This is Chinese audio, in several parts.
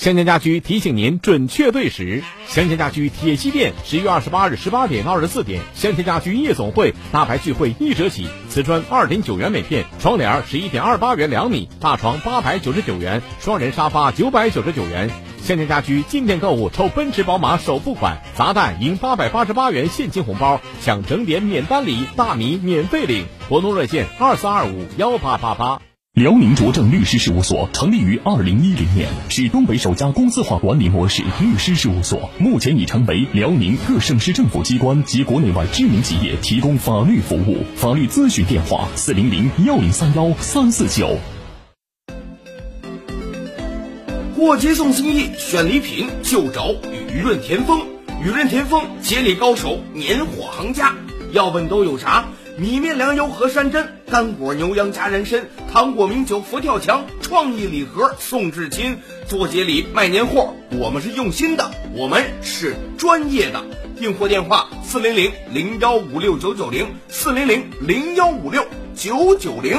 香江家居提醒您准确对时。香江家居铁西店十一月二十八日十八点到二十四点，香江家居夜总会大牌聚会一折起，瓷砖二点九元每片，窗帘十一点二八元两米，大床八百九十九元，双人沙发九百九十九元。香江家居进店购物抽奔驰宝马首付款，砸蛋赢八百八十八元现金红包，抢整点免单礼，大米免费领。活动热线二四二五幺八八八。辽宁卓正律师事务所成立于二零一零年，是东北首家公司化管理模式律师事务所，目前已成为辽宁各省市政府机关及国内外知名企业提供法律服务。法律咨询电话：四零零幺零三幺三四九。过节送心意，选礼品就找雨润田丰。雨润田丰，节礼高手，年货行家。要问都有啥？米面粮油和山珍，干果牛羊加人参，糖果名酒佛跳墙，创意礼盒送至亲。做节礼卖年货，我们是用心的，我们是专业的。订货电话：四零零零幺五六九九零，四零零零幺五六九九零。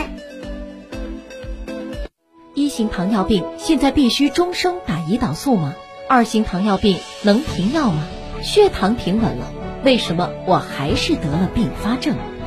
一型糖尿病现在必须终生打胰岛素吗？二型糖尿病能停药吗？血糖平稳了，为什么我还是得了并发症？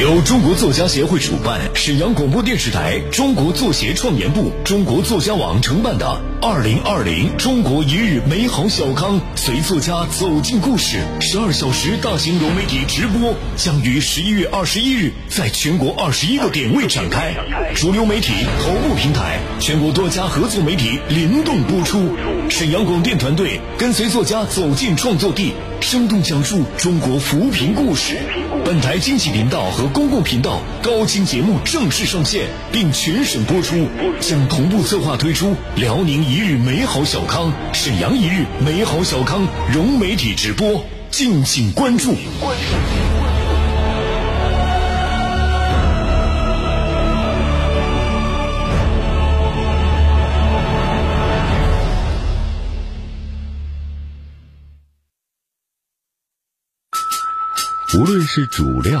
由中国作家协会主办，沈阳广播电视台、中国作协创研部、中国作家网承办的“二零二零中国一日美好小康”随作家走进故事十二小时大型融媒体直播，将于十一月二十一日在全国二十一个点位展开，主流媒体、头部平台、全国多家合作媒体联动播出。沈阳广电团队跟随作家走进创作地，生动讲述中国扶贫故事。本台经济频道和公共频道高清节目正式上线，并全省播出，将同步策划推出辽宁一日美好小康、沈阳一日美好小康融媒体直播，敬请关注。无论是主料、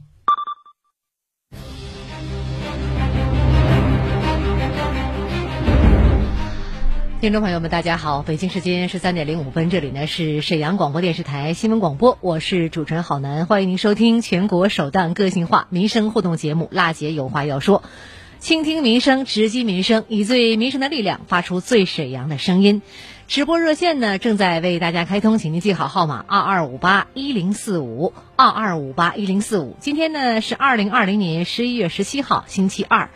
听众朋友们，大家好，北京时间十三点零五分，这里呢是沈阳广播电视台新闻广播，我是主持人郝楠，欢迎您收听全国首档个性化民生互动节目《辣姐有话要说》，倾听民生，直击民生，以最民生的力量发出最沈阳的声音。直播热线呢正在为大家开通，请您记好号码二二五八一零四五二二五八一零四五。今天呢是二零二零年十一月十七号，星期二。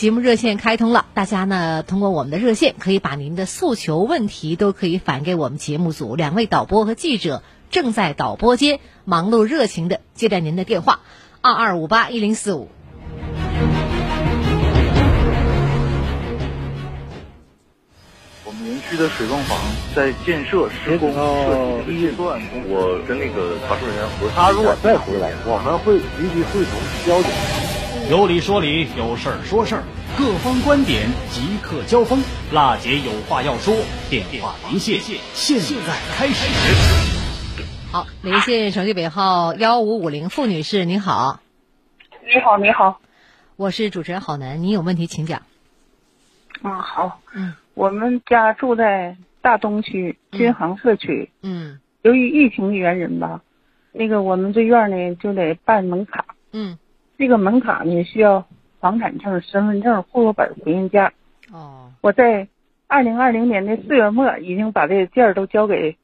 节目热线开通了，大家呢通过我们的热线可以把您的诉求问题都可以反给我们节目组，两位导播和记者正在导播间忙碌热情的接待您的电话，二二五八一零四五。我们园区的水泵房在建设施工设计阶段，我跟那个查收人员核实。他如果再回来，我们会立即会同交警。有理说理，有事儿说事儿，各方观点即刻交锋。辣姐有话要说，电话连线现在开始。好，连线手机尾号幺五五零付女士，您好。你好，你好，我是主持人郝楠，你有问题请讲。啊，好，嗯，我们家住在大东区君航社区，嗯由于疫情的原因吧，那个我们这院儿呢就得办门卡，嗯，这个门卡呢需要房产证、身份证、户口本回人家。哦，我在二零二零年的四月末已经把这个件儿都交给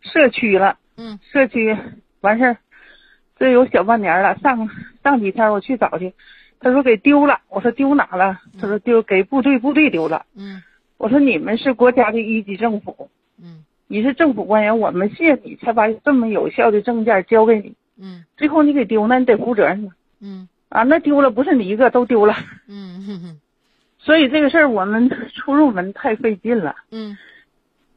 社区了，嗯，社区完事儿，这有小半年了。上上几天我去找去，他说给丢了，我说丢哪了？他说丢给部队，部队丢了。嗯我说你们是国家的一级政府，嗯你是政府官员，我们谢你才把这么有效的证件交给你，嗯最后你给丢，那你得负责任呢。嗯啊，那丢了不是你一个，都丢了。嗯哼哼所以这个事儿我们出入门太费劲了。嗯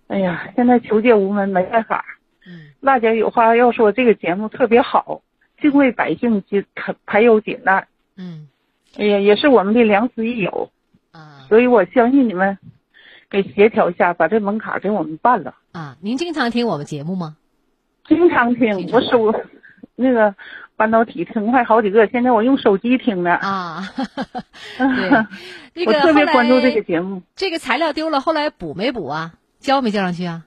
哎呀，现在求借无门，没办法。嗯辣姐有话要说，这个节目特别好，敬畏百姓解排忧解难。嗯哎呀，也是我们的良师益友，啊所以我相信你们给协调一下，把这门槛给我们办了。啊，您经常听我们节目吗？经常听，我手那个半导体听坏好几个，现在我用手机听的。啊，对，那个我特别关注这个节目。这个材料丢了，后来补没补啊？交没交上去啊？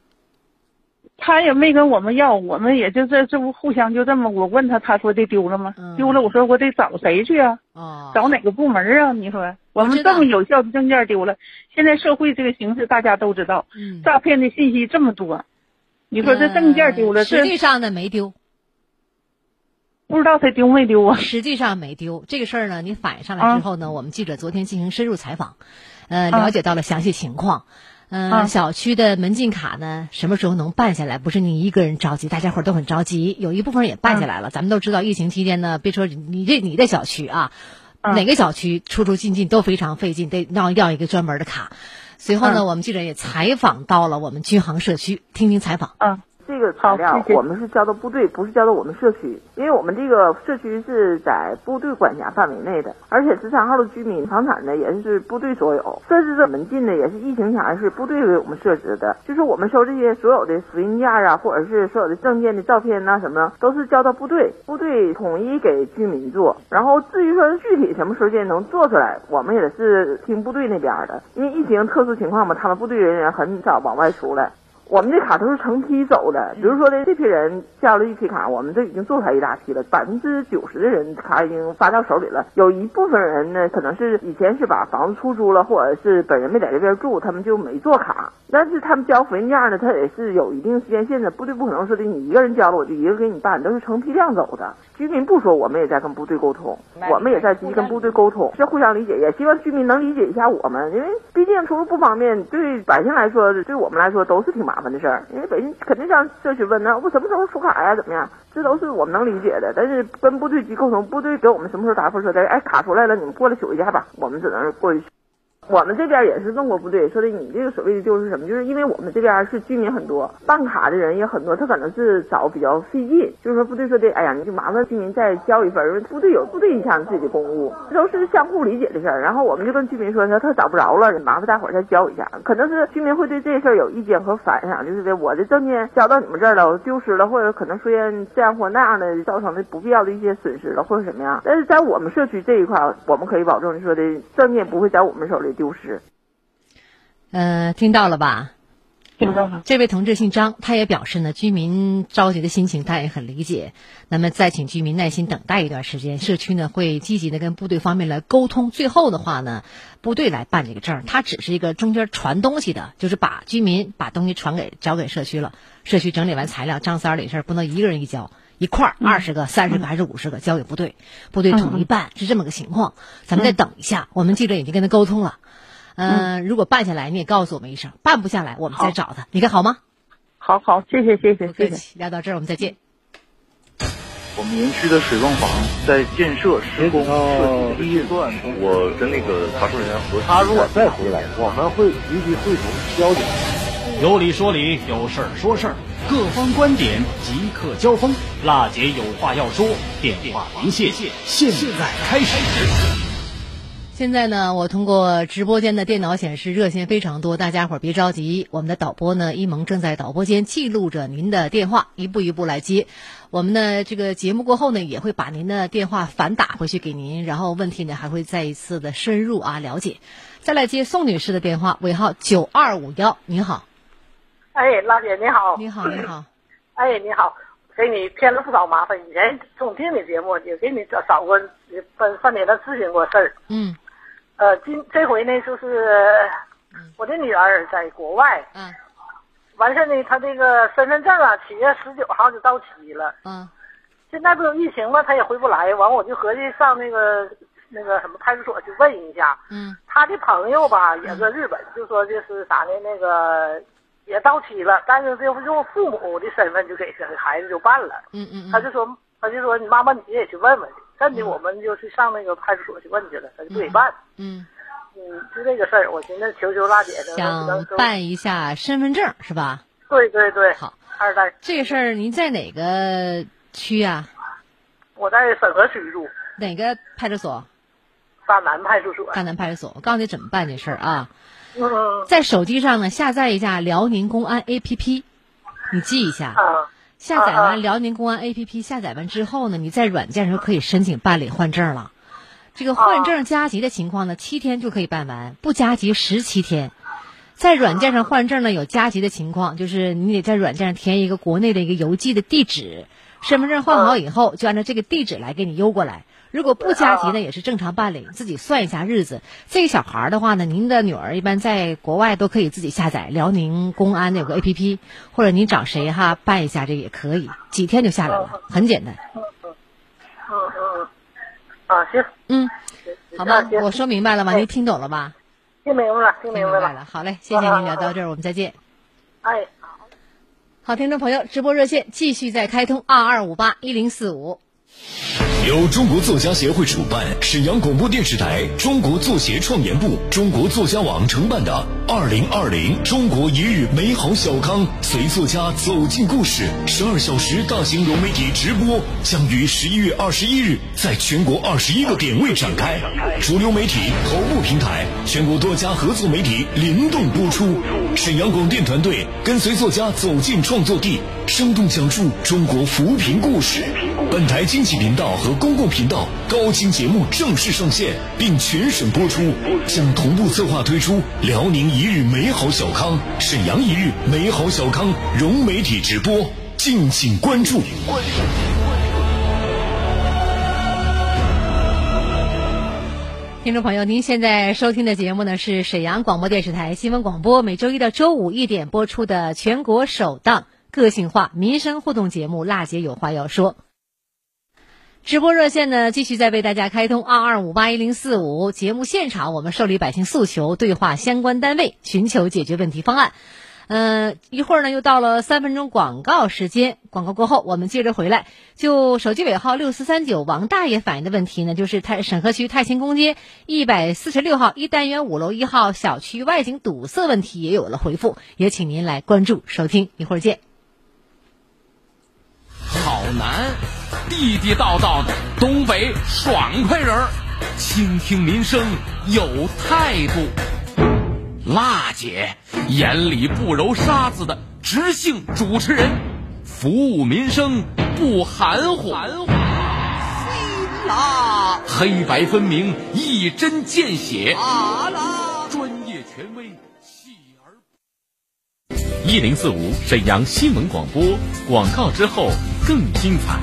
他也没跟我们要，我们也就这这不互相就这么，我问他，他说的丢了吗？嗯丢了，我说我得找谁去啊？哦，找哪个部门啊？你说我们这么有效的证件丢了，现在社会这个形势大家都知道，嗯，诈骗的信息这么多，你说这证件丢了，实际上呢没丢，不知道他丢没丢啊？实际上没丢。这个事儿呢，你反映上来之后呢，我们记者昨天进行深入采访，呃，啊了解到了详细情况。嗯、啊小区的门禁卡呢，什么时候能办下来？不是你一个人着急，大家伙都很着急。有一部分人也办下来了。咱们都知道，疫情期间呢，别说你这你的小区啊，啊哪个小区出出进进都非常费劲，得要要一个专门的卡。随后呢，嗯我们记者也采访到了我们君航社区，听听采访。啊，这个材料我们是交到部队，不是交到我们社区，因为我们这个社区是在部队管辖范围内的，而且十三号的居民房产呢也是部队所有，设置的门禁呢也是疫情前是部队为我们设置的，就是我们收这些所有的复印件啊，或者是所有的证件的照片呐、什么，都是交到部队，部队统一给居民做，然后至于说具体什么时间能做出来，我们也是听部队那边的，因为疫情特殊情况嘛，他们部队人员很少往外出来。我们这卡都是成批走的，比如说呢这批人交了一批卡，我们这已经做出来一大批了，百分之九十的人卡已经发到手里了。有一部分人呢，可能是以前是把房子出租了，或者是本人没在这边住，他们就没做卡。但是他们交复印件呢，他也是有一定时间限制，部队不可能说的你一个人交了我就一个给你办，都是成批量走的。居民不说，我们也在跟部队沟通，我们也在积极跟部队沟通，是互相理解，也希望居民能理解一下我们，因为毕竟出入不方便，对百姓来说，对我们来说都是挺麻麻烦的事儿。因为北京肯定向社区问呢，我什么时候出卡呀？怎么样？这都是我们能理解的。但是跟部队级沟通，部队给我们什么时候答复说的？哎，卡出来了，你们过来取一下吧。我们只能过去取。我们这边也是弄过部队，说的你这个所谓的丢是什么？就是因为我们这边是居民很多，办卡的人也很多，他可能是找比较费劲，就是说部队说的，哎呀，你就麻烦居民再交一份，因为部队有部队一项自己的公务，这都是相互理解的事儿。然后我们就跟居民说，说他找不着了，麻烦大伙儿再交一下。可能是居民会对这事儿有意见和反响，就是的，我的证件交到你们这儿了，我丢失了，或者可能出现这样或那样的，造成的不必要的一些损失了，或者什么样。但是在我们社区这一块，我们可以保证说的证件不会在我们手里丢失。呃，听到了吧？听到了。这位同志姓张，他也表示呢，居民着急的心情他也很理解。那么再请居民耐心等待一段时间，社区呢会积极的跟部队方面来沟通。最后的话呢，部队来办这个证，他只是一个中间传东西的，就是把居民把东西传给交给社区了，社区整理完材料，张三儿的事儿不能一个人一交。一块儿二十个、三十个还是五十个交给部队，部队统一办是这么个情况。咱们再等一下，我们记者已经跟他沟通了。嗯，如果办下来，你也告诉我们一声；办不下来，我们再找他。你看好吗？好好，谢谢谢谢谢谢。聊到这儿，我们再见。我们园区的水泵房在建设施工设计的阶段，我跟那个查收人员核他如果再回来，我们会立即会同交警。有理说理，有事儿说事儿，各方观点即刻交锋。辣姐有话要说，电话连线现在开始。现在呢，我通过直播间的电脑显示热线非常多，大家伙儿别着急，我们的导播呢一萌正在导播间记录着您的电话，一步一步来接。我们的这个节目过后呢，也会把您的电话反打回去给您，然后问题呢还会再一次的深入啊了解。再来接宋女士的电话，尾号九二五幺，您好。哎，拉姐你好。你好，你好。哎，你好，给你添了不少麻烦。以前总听你节目，也给你找找过分饭店的咨询过事儿。嗯。呃，今这回呢，就是我的女儿在国外，嗯，完事呢，她这个身份证啊，七月十九号就到期了，嗯，现在不有疫情嘛，她也回不来，完我就合计上那个那个什么派出所去问一下，嗯，她的朋友吧也搁日本，就说就是啥呢，那个也到期了，但是就是用父母的身份就给给孩子就办了，嗯嗯，他就说他就说你妈妈你也去问问去。真的，我们就去上那个派出所去问去了，他就不给办。嗯，嗯，就这个事儿，我寻思求求辣姐想办一下身份证是吧？对对对。好，二代。这个事儿您在哪个区啊？我在沈河区住。哪个派出所？大南派出所。大南派出所，我告诉你怎么办这事儿啊。嗯。在手机上呢，下载一下辽宁公安 APP，你记一下。啊。下载完辽宁公安 APP，下载完之后呢，你在软件上可以申请办理换证了。这个换证加急的情况呢，七天就可以办完；不加急十七天。在软件上换证呢，有加急的情况，就是你得在软件上填一个国内的一个邮寄的地址，身份证换好以后，就按照这个地址来给你邮过来。如果不加急呢，也是正常办理，自己算一下日子。这个小孩的话呢，您的女儿一般在国外都可以自己下载辽宁公安的有个 A P P，或者您找谁哈办一下，这也可以，几天就下来了，很简单。嗯嗯嗯嗯，啊行，嗯，好吧，我说明白了吗？您听懂了吧？听明白了，听明白了。好嘞，谢谢您聊到这儿，我们再见。哎，好，听众朋友，直播热线继续在开通二二五八一零四五。由中国作家协会主办，沈阳广播电视台中国作协创研部、中国作家网承办的“二零二零中国一日美好小康”随作家走进故事十二小时大型融媒体直播，将于十一月二十一日在全国二十一个点位展开，主流媒体头部平台、全国多家合作媒体联动播出。沈阳广电团队跟随作家走进创作地，生动讲述中国扶贫故事。本台经济频道和公共频道高清节目正式上线，并全省播出，将同步策划推出辽宁一日美好小康、沈阳一日美好小康融媒体直播，敬请关注。听众朋友，您现在收听的节目呢是沈阳广播电视台新闻广播每周一到周五一点播出的全国首档个性化民生互动节目《辣姐有话要说》。直播热线呢，继续在为大家开通二二五八一零四五。节目现场，我们受理百姓诉求，对话相关单位，寻求解决问题方案。嗯，一会儿呢，又到了三分钟广告时间。广告过后，我们接着回来。就手机尾号六四三九王大爷反映的问题呢，就是太沈河区太清宫街一百四十六号一单元五楼一号小区外景堵塞问题也有了回复，也请您来关注收听。一会儿见。好难，地地道道的东北爽快人儿，倾听民生有态度。辣姐眼里不揉沙子的直性主持人，服务民生不含糊。啦，黑白分明，一针见血。啊啦，专业权威，细。一零四五沈阳新闻广播，广告之后更精彩。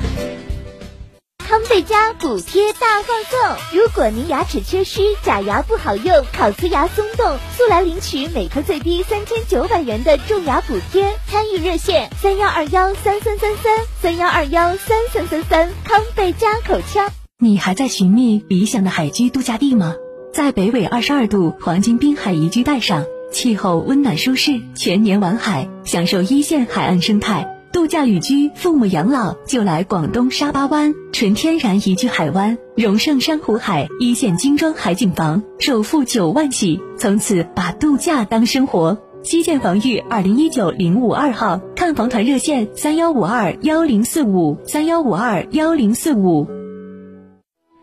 康贝佳补贴大放送！如果您牙齿缺失、假牙不好用、烤瓷牙松动，速来领取每颗最低三千九百元的种牙补贴。参与热线：三幺二幺三三三三三幺二幺三三三三。康贝佳口腔。你还在寻觅理想的海居度假地吗？在北纬二十二度黄金滨海宜居带上，气候温暖舒适，全年玩海，享受一线海岸生态。度假旅居，父母养老就来广东沙巴湾，纯天然宜居海湾，荣盛珊瑚海，一线精装海景房，首付九万起，从此把度假当生活。西建房域二零一九零五二号，看房团热线三幺五二幺零四五三幺五二幺零四五。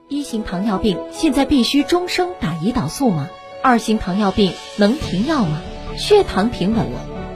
一型糖尿病现在必须终生打胰岛素吗？二型糖尿病能停药吗？血糖平稳了。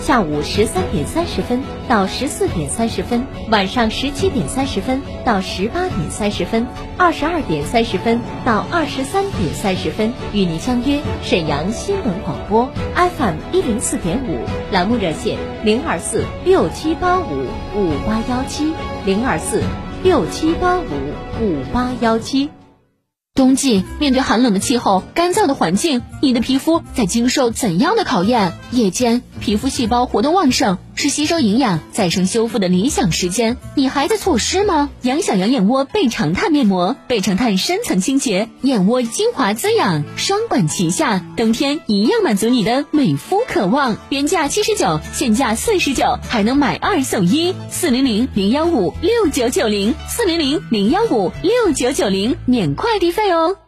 下午十三点三十分到十四点三十分，晚上十七点三十分到十八点三十分，二十二点三十分到二十三点三十分，与您相约沈阳新闻广播 FM 一零四点五，栏目热线零二四六七八五五八幺七零二四六七八五五八幺七。冬季面对寒冷的气候、干燥的环境，你的皮肤在经受怎样的考验？夜间皮肤细胞活动旺盛。是吸收营养、再生修复的理想时间。你还在错失吗？养小羊眼窝倍长炭面膜，倍长炭深层清洁，眼窝精华滋养，双管齐下，冬天一样满足你的美肤渴望。原价七十九，现价四十九，还能买二送一。四零零零幺五六九九零，四零零零幺五六九九零，免快递费哦。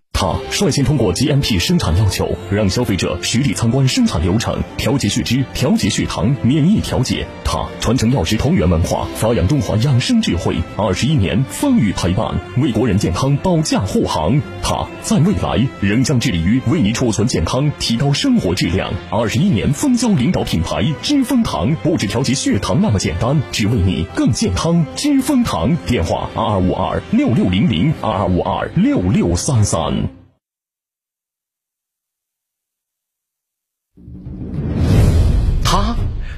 他率先通过 GMP 生产要求，让消费者实地参观生产流程，调节血脂、调节血糖、免疫调节。他传承药食同源文化，发扬中华养生智慧，二十一年风雨陪伴，为国人健康保驾护航。他在未来仍将致力于为你储存健康，提高生活质量。二十一年蜂胶领导品牌知蜂堂，不止调节血糖那么简单，只为你更健康。知蜂堂，电话二二五二六六零零二二五二六六三三。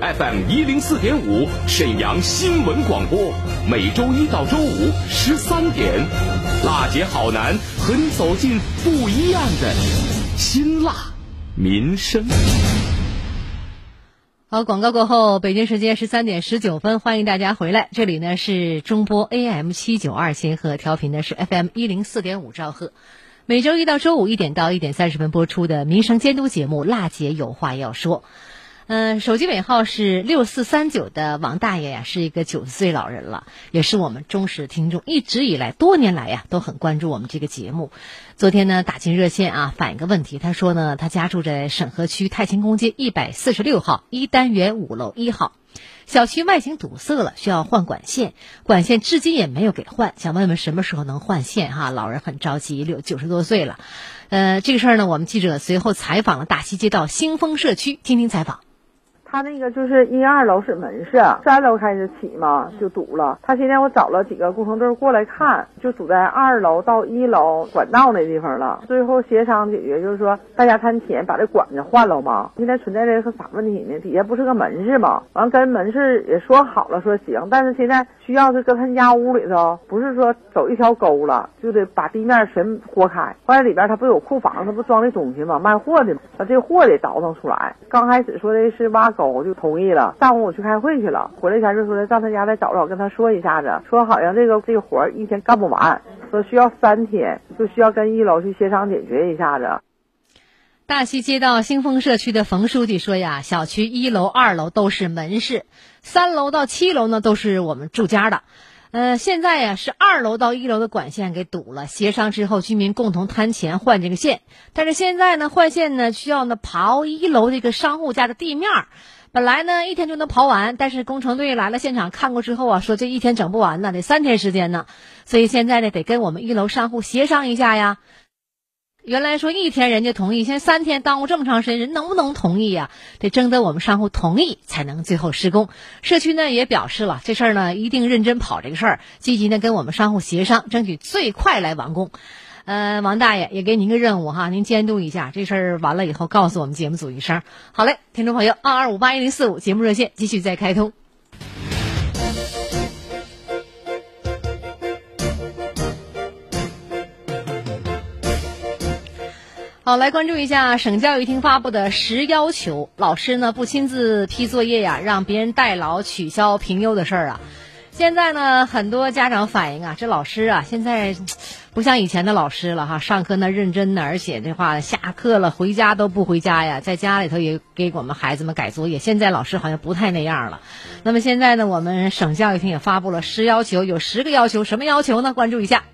FM 一零四点五，沈阳新闻广播，每周一到周五十三点，辣姐好男和你走进不一样的辛辣民生。好，广告过后，北京时间十三点十九分，欢迎大家回来。这里呢是中波 AM 七九二千赫，调频的是 FM 一零四点五兆赫。每周一到周五一点到一点三十分播出的民生监督节目《辣姐有话要说》。嗯，手机尾号是六四三九的王大爷呀，是一个九十岁老人了，也是我们忠实听众，一直以来多年来呀都很关注我们这个节目。昨天呢打进热线啊，反映个问题，他说呢他家住在沈河区太清宫街一百四十六号一单元五楼一号，小区外形堵塞了，需要换管线，管线至今也没有给换，想问问什么时候能换线哈？老人很着急，六九十多岁了。呃，这个事儿呢，我们记者随后采访了大西街道兴丰社区，听听采访。他那个就是一二楼是门市，三楼开始起嘛就堵了。他现在我找了几个工程队过来看，就堵在二楼到一楼管道那地方了。最后协商解决，就是说大家摊钱把这管子换了嘛。现在存在这是啥问题呢？底下不是个门市吗？完跟门市也说好了，说行，但是现在需要是搁他家屋里头，不是说走一条沟了，就得把地面全豁开。完了里边他不有库房，他不装的东西吗？卖货的，把这货得倒腾出来。刚开始说的是挖狗，就同意了。上午我去开会去了，回来前就说上他家再找找，跟他说一下子，说好像这个这个活儿一天干不完，说需要三天，就需要跟一楼去协商解决一下子。大西街道兴丰社区的冯书记说呀，小区一楼、二楼都是门市，三楼到七楼呢都是我们住家的。呃，现在呀是二楼到一楼的管线给堵了，协商之后居民共同摊钱换这个线，但是现在呢换线呢需要呢刨一楼这个商户家的地面儿，本来呢一天就能刨完，但是工程队来了现场看过之后啊，说这一天整不完呢，得三天时间呢，所以现在呢得跟我们一楼商户协商一下呀。原来说一天人家同意，现在三天耽误这么长时间，人能不能同意呀？得征得我们商户同意才能最后施工。社区呢也表示了这事儿呢一定认真跑这个事儿，积极的跟我们商户协商，争取最快来完工。呃，王大爷也给您个任务哈，您监督一下这事儿完了以后告诉我们节目组一声。好嘞，听众朋友，二二五八一零四五节目热线继续再开通。好，来关注一下省教育厅发布的十要求，老师呢不亲自批作业呀，让别人代劳取消评优的事儿啊。现在呢，很多家长反映啊，这老师啊，现在不像以前的老师了哈，上课那认真的，而且这话下课了回家都不回家呀，在家里头也给我们孩子们改作业。现在老师好像不太那样了。那么现在呢，我们省教育厅也发布了十要求，有十个要求，什么要求呢？关注一下。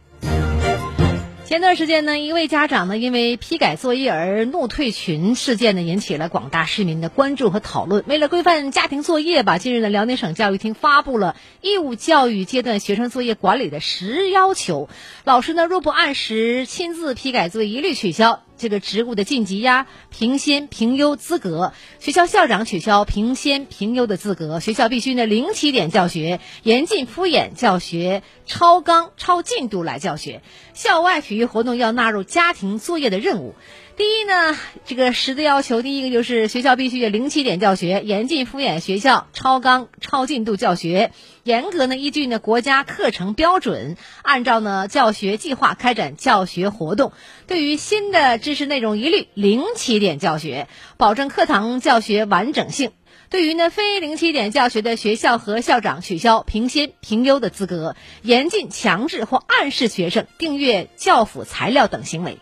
前段时间呢，一位家长呢因为批改作业而怒退群事件呢，引起了广大市民的关注和讨论。为了规范家庭作业吧，近日呢，辽宁省教育厅发布了义务教育阶段学生作业管理的十要求。老师呢，若不按时亲自批改作业，一律取消这个职务的晋级呀、评先评优资格。学校校长取消评先评优的资格。学校必须呢零起点教学，严禁敷衍教学、超纲超进度来教学。校外体育活动要纳入家庭作业的任务。第一呢，这个十的要求，第一个就是学校必须零起点教学，严禁敷衍学校、超纲超进度教学，严格呢依据呢国家课程标准，按照呢教学计划开展教学活动。对于新的知识内容，一律零起点教学，保证课堂教学完整性。对于呢非零起点教学的学校和校长，取消评先评优的资格，严禁强制或暗示学生订阅教辅材料等行为。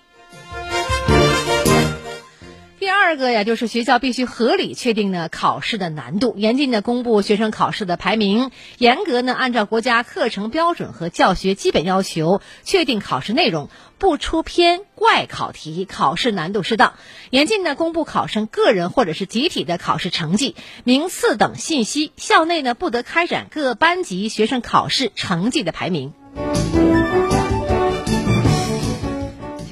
第二个呀，就是学校必须合理确定呢考试的难度，严禁呢公布学生考试的排名，严格呢按照国家课程标准和教学基本要求确定考试内容，不出偏怪考题，考试难度适当。严禁呢公布考生个人或者是集体的考试成绩、名次等信息，校内呢不得开展各班级学生考试成绩的排名。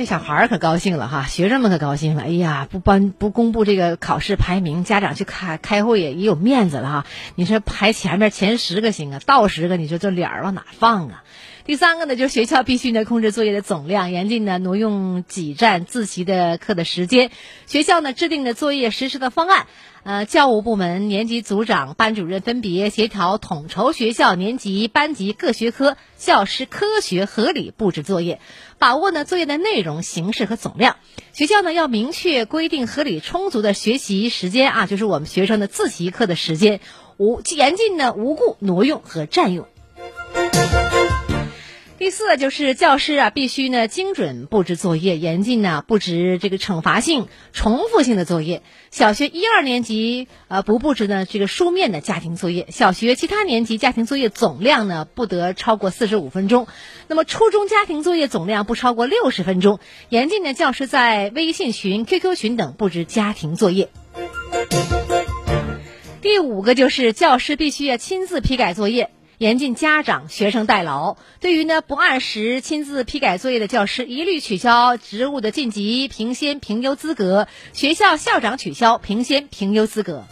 这小孩儿可高兴了哈，学生们可高兴了。哎呀，不颁不公布这个考试排名，家长去开开会也也有面子了哈。你说排前面前十个行啊，倒十个，你说这脸儿往哪放啊？第三个呢，就是学校必须呢控制作业的总量，严禁呢挪用挤占自习的课的时间。学校呢制定的作业实施的方案，呃，教务部门、年级组长、班主任分别协调统筹学校年级、班级各学科教师科学合理布置作业，把握呢作业的内容、形式和总量。学校呢要明确规定合理充足的学习时间啊，就是我们学生的自习课的时间，无严禁呢无故挪用和占用。第四就是教师啊，必须呢精准布置作业，严禁呢布置这个惩罚性、重复性的作业。小学一二年级呃不布置呢这个书面的家庭作业，小学其他年级家庭作业总量呢不得超过四十五分钟。那么初中家庭作业总量不超过六十分钟，严禁呢教师在微信群、QQ 群等布置家庭作业。第五个就是教师必须要亲自批改作业。严禁家长、学生代劳。对于呢不按时亲自批改作业的教师，一律取消职务的晋级、评先、评优资格；学校校长取消评先、评优资格。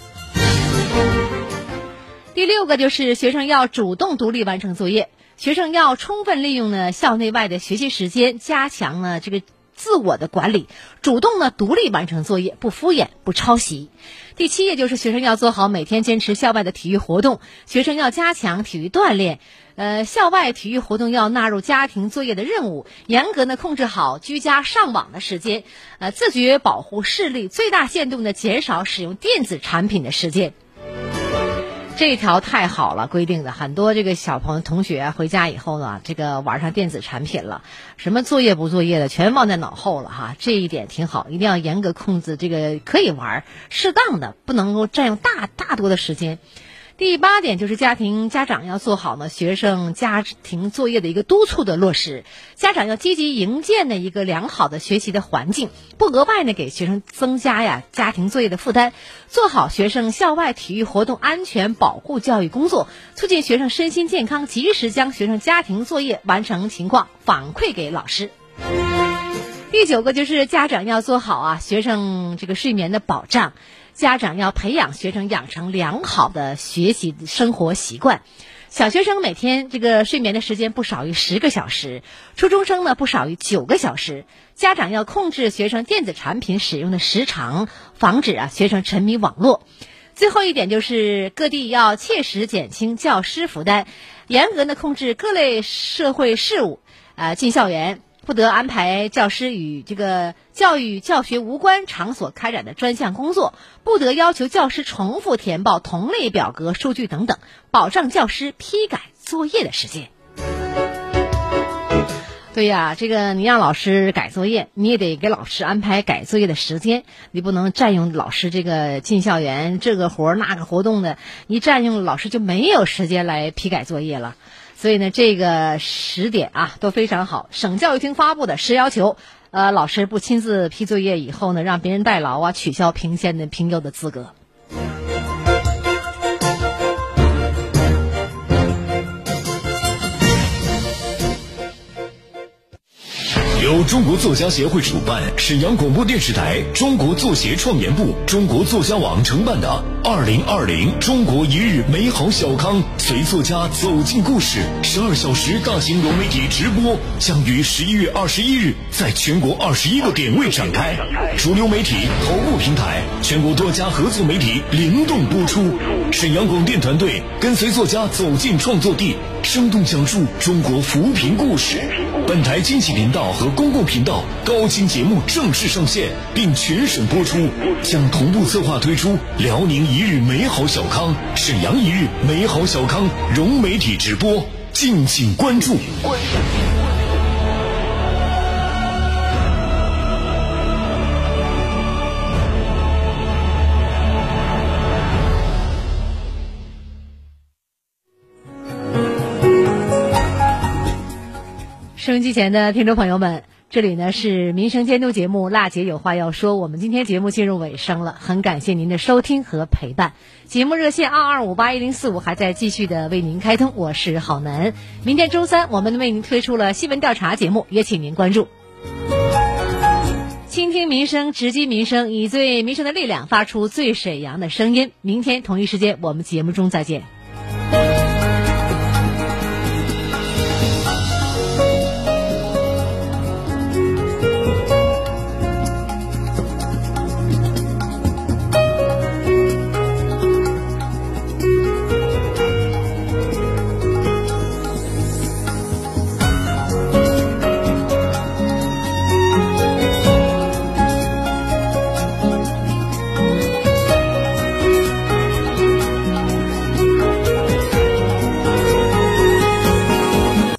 第六个就是学生要主动独立完成作业，学生要充分利用呢校内外的学习时间，加强呢这个自我的管理，主动呢独立完成作业，不敷衍，不抄袭。第七页就是学生要做好每天坚持校外的体育活动，学生要加强体育锻炼，呃，校外体育活动要纳入家庭作业的任务，严格的控制好居家上网的时间，呃，自觉保护视力，最大限度的减少使用电子产品的时间。这一条太好了，规定的很多这个小朋友同学回家以后呢，这个玩上电子产品了，什么作业不作业的全忘在脑后了哈，这一点挺好，一定要严格控制这个可以玩，适当的不能够占用大大多的时间。第八点就是家庭家长要做好呢学生家庭作业的一个督促的落实，家长要积极营建的一个良好的学习的环境，不额外呢给学生增加呀家庭作业的负担，做好学生校外体育活动安全保护教育工作，促进学生身心健康，及时将学生家庭作业完成情况反馈给老师。第九个就是家长要做好啊学生这个睡眠的保障。家长要培养学生养成良好的学习生活习惯，小学生每天这个睡眠的时间不少于十个小时，初中生呢不少于九个小时。家长要控制学生电子产品使用的时长，防止啊学生沉迷网络。最后一点就是各地要切实减轻教师负担，严格的控制各类社会事务啊进校园。不得安排教师与这个教育教学无关场所开展的专项工作，不得要求教师重复填报同类表格、数据等等，保障教师批改作业的时间。对呀，这个你让老师改作业，你也得给老师安排改作业的时间，你不能占用老师这个进校园这个活那个活动的，你占用老师就没有时间来批改作业了。所以呢，这个十点啊都非常好。省教育厅发布的十要求，呃，老师不亲自批作业以后呢，让别人代劳啊，取消评先的评优的资格。由中国作家协会主办，沈阳广播电视台中国作协创研部、中国作家网承办的二零二零中国一日美好小康，随作家走进故事十二小时大型融媒体直播，将于十一月二十一日在全国二十一个点位展开，主流媒体头部平台，全国多家合作媒体联动播出。沈阳广电团队跟随作家走进创作地，生动讲述中国扶贫故事。本台经济频道和公共频道高清节目正式上线，并全省播出，将同步策划推出辽宁一日美好小康、沈阳一日美好小康融媒体直播，敬请关注。收音机前的听众朋友们，这里呢是民生监督节目《辣姐有话要说》，我们今天节目进入尾声了，很感谢您的收听和陪伴。节目热线二二五八一零四五还在继续的为您开通，我是郝楠。明天周三，我们为您推出了新闻调查节目，也请您关注。倾听民生，直击民生，以最民生的力量发出最沈阳的声音。明天同一时间，我们节目中再见。